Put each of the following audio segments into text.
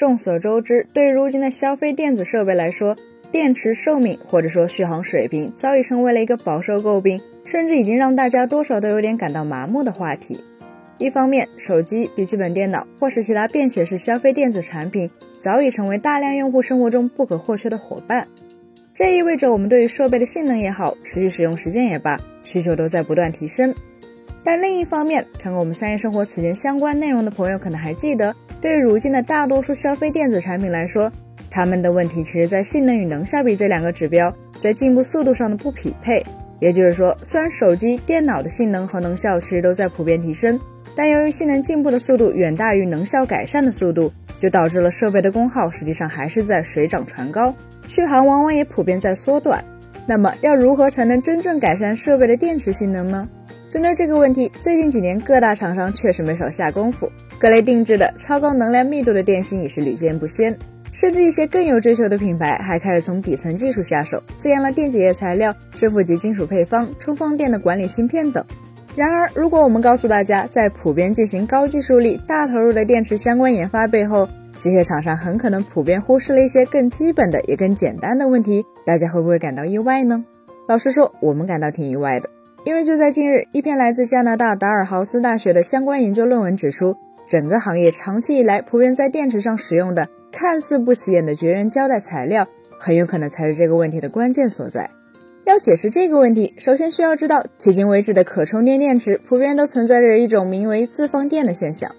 众所周知，对于如今的消费电子设备来说，电池寿命或者说续航水平早已成为了一个饱受诟病，甚至已经让大家多少都有点感到麻木的话题。一方面，手机、笔记本电脑或是其他便携式消费电子产品早已成为大量用户生活中不可或缺的伙伴，这意味着我们对于设备的性能也好，持续使用时间也罢，需求都在不断提升。但另一方面，看过我们三叶生活此前相关内容的朋友可能还记得，对于如今的大多数消费电子产品来说，他们的问题其实在性能与能效比这两个指标在进步速度上的不匹配。也就是说，虽然手机、电脑的性能和能效其实都在普遍提升，但由于性能进步的速度远大于能效改善的速度，就导致了设备的功耗实际上还是在水涨船高，续航往往也普遍在缩短。那么，要如何才能真正改善设备的电池性能呢？针对这个问题，最近几年各大厂商确实没少下功夫，各类定制的超高能量密度的电芯也是屡见不鲜。甚至一些更有追求的品牌还开始从底层技术下手，自研了电解液材料、正负极金属配方、充放电的管理芯片等。然而，如果我们告诉大家，在普遍进行高技术力、大投入的电池相关研发背后，这些厂商很可能普遍忽视了一些更基本的也更简单的问题，大家会不会感到意外呢？老实说，我们感到挺意外的，因为就在近日，一篇来自加拿大达尔豪斯大学的相关研究论文指出，整个行业长期以来普遍在电池上使用的。看似不起眼的绝缘胶带材料，很有可能才是这个问题的关键所在。要解释这个问题，首先需要知道，迄今为止的可充电电池普遍都存在着一种名为自放电的现象，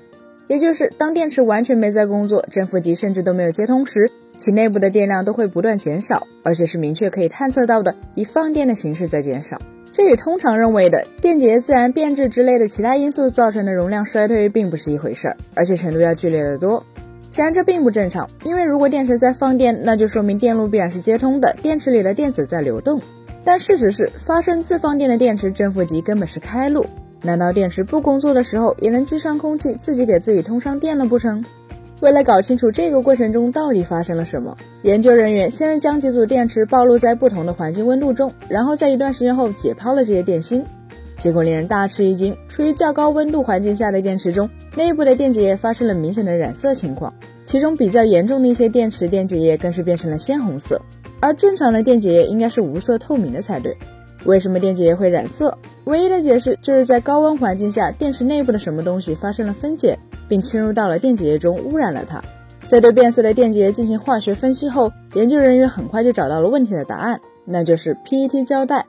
也就是当电池完全没在工作，正负极甚至都没有接通时，其内部的电量都会不断减少，而且是明确可以探测到的，以放电的形式在减少。这与通常认为的电解自然变质之类的其他因素造成的容量衰退并不是一回事儿，而且程度要剧烈得多。显然这并不正常，因为如果电池在放电，那就说明电路必然是接通的，电池里的电子在流动。但事实是，发生自放电的电池正负极根本是开路，难道电池不工作的时候也能积上空气，自己给自己通上电了不成？为了搞清楚这个过程中到底发生了什么，研究人员先是将几组电池暴露在不同的环境温度中，然后在一段时间后解剖了这些电芯。结果令人大吃一惊，处于较高温度环境下的电池中，内部的电解液发生了明显的染色情况，其中比较严重的一些电池电解液更是变成了鲜红色，而正常的电解液应该是无色透明的才对。为什么电解液会染色？唯一的解释就是在高温环境下，电池内部的什么东西发生了分解，并侵入到了电解液中，污染了它。在对变色的电解液进行化学分析后，研究人员很快就找到了问题的答案，那就是 PET 胶带。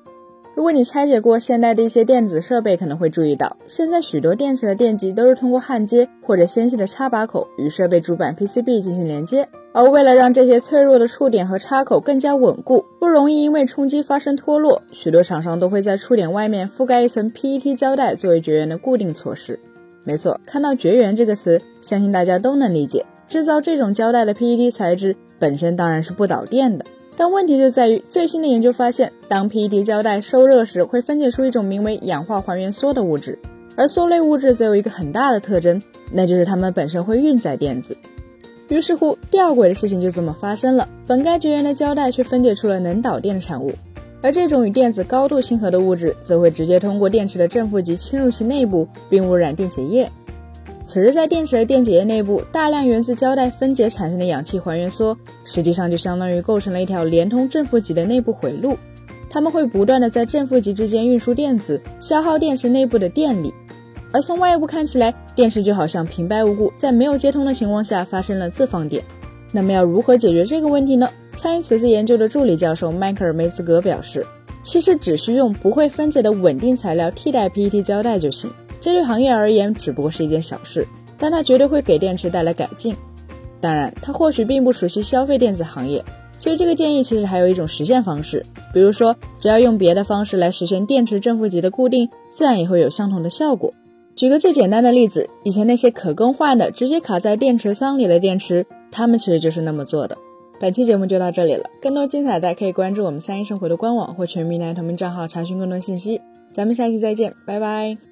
如果你拆解过现代的一些电子设备，可能会注意到，现在许多电池的电极都是通过焊接或者纤细的插拔口与设备主板 PCB 进行连接。而为了让这些脆弱的触点和插口更加稳固，不容易因为冲击发生脱落，许多厂商都会在触点外面覆盖一层 PET 胶带作为绝缘的固定措施。没错，看到绝缘这个词，相信大家都能理解，制造这种胶带的 PET 材质本身当然是不导电的。但问题就在于，最新的研究发现，当 PET 胶带受热时，会分解出一种名为氧化还原缩的物质，而缩类物质则有一个很大的特征，那就是它们本身会运载电子。于是乎，吊诡的事情就这么发生了，本该绝缘的胶带却分解出了能导电的产物，而这种与电子高度亲和的物质，则会直接通过电池的正负极侵入其内部，并污染电解液。此时，在电池的电解液内部，大量源自胶带分解产生的氧气还原缩，实际上就相当于构成了一条连通正负极的内部回路。它们会不断的在正负极之间运输电子，消耗电池内部的电力。而从外部看起来，电池就好像平白无故在没有接通的情况下发生了自放电。那么要如何解决这个问题呢？参与此次研究的助理教授迈克尔梅茨格表示，其实只需用不会分解的稳定材料替代 PET 胶带就行。这对行业而言只不过是一件小事，但它绝对会给电池带来改进。当然，他或许并不熟悉消费电子行业，所以这个建议其实还有一种实现方式，比如说，只要用别的方式来实现电池正负极的固定，自然也会有相同的效果。举个最简单的例子，以前那些可更换的、直接卡在电池仓里的电池，他们其实就是那么做的。本期节目就到这里了，更多精彩的可以关注我们三一生活的官网或全民来同名账号查询更多信息。咱们下期再见，拜拜。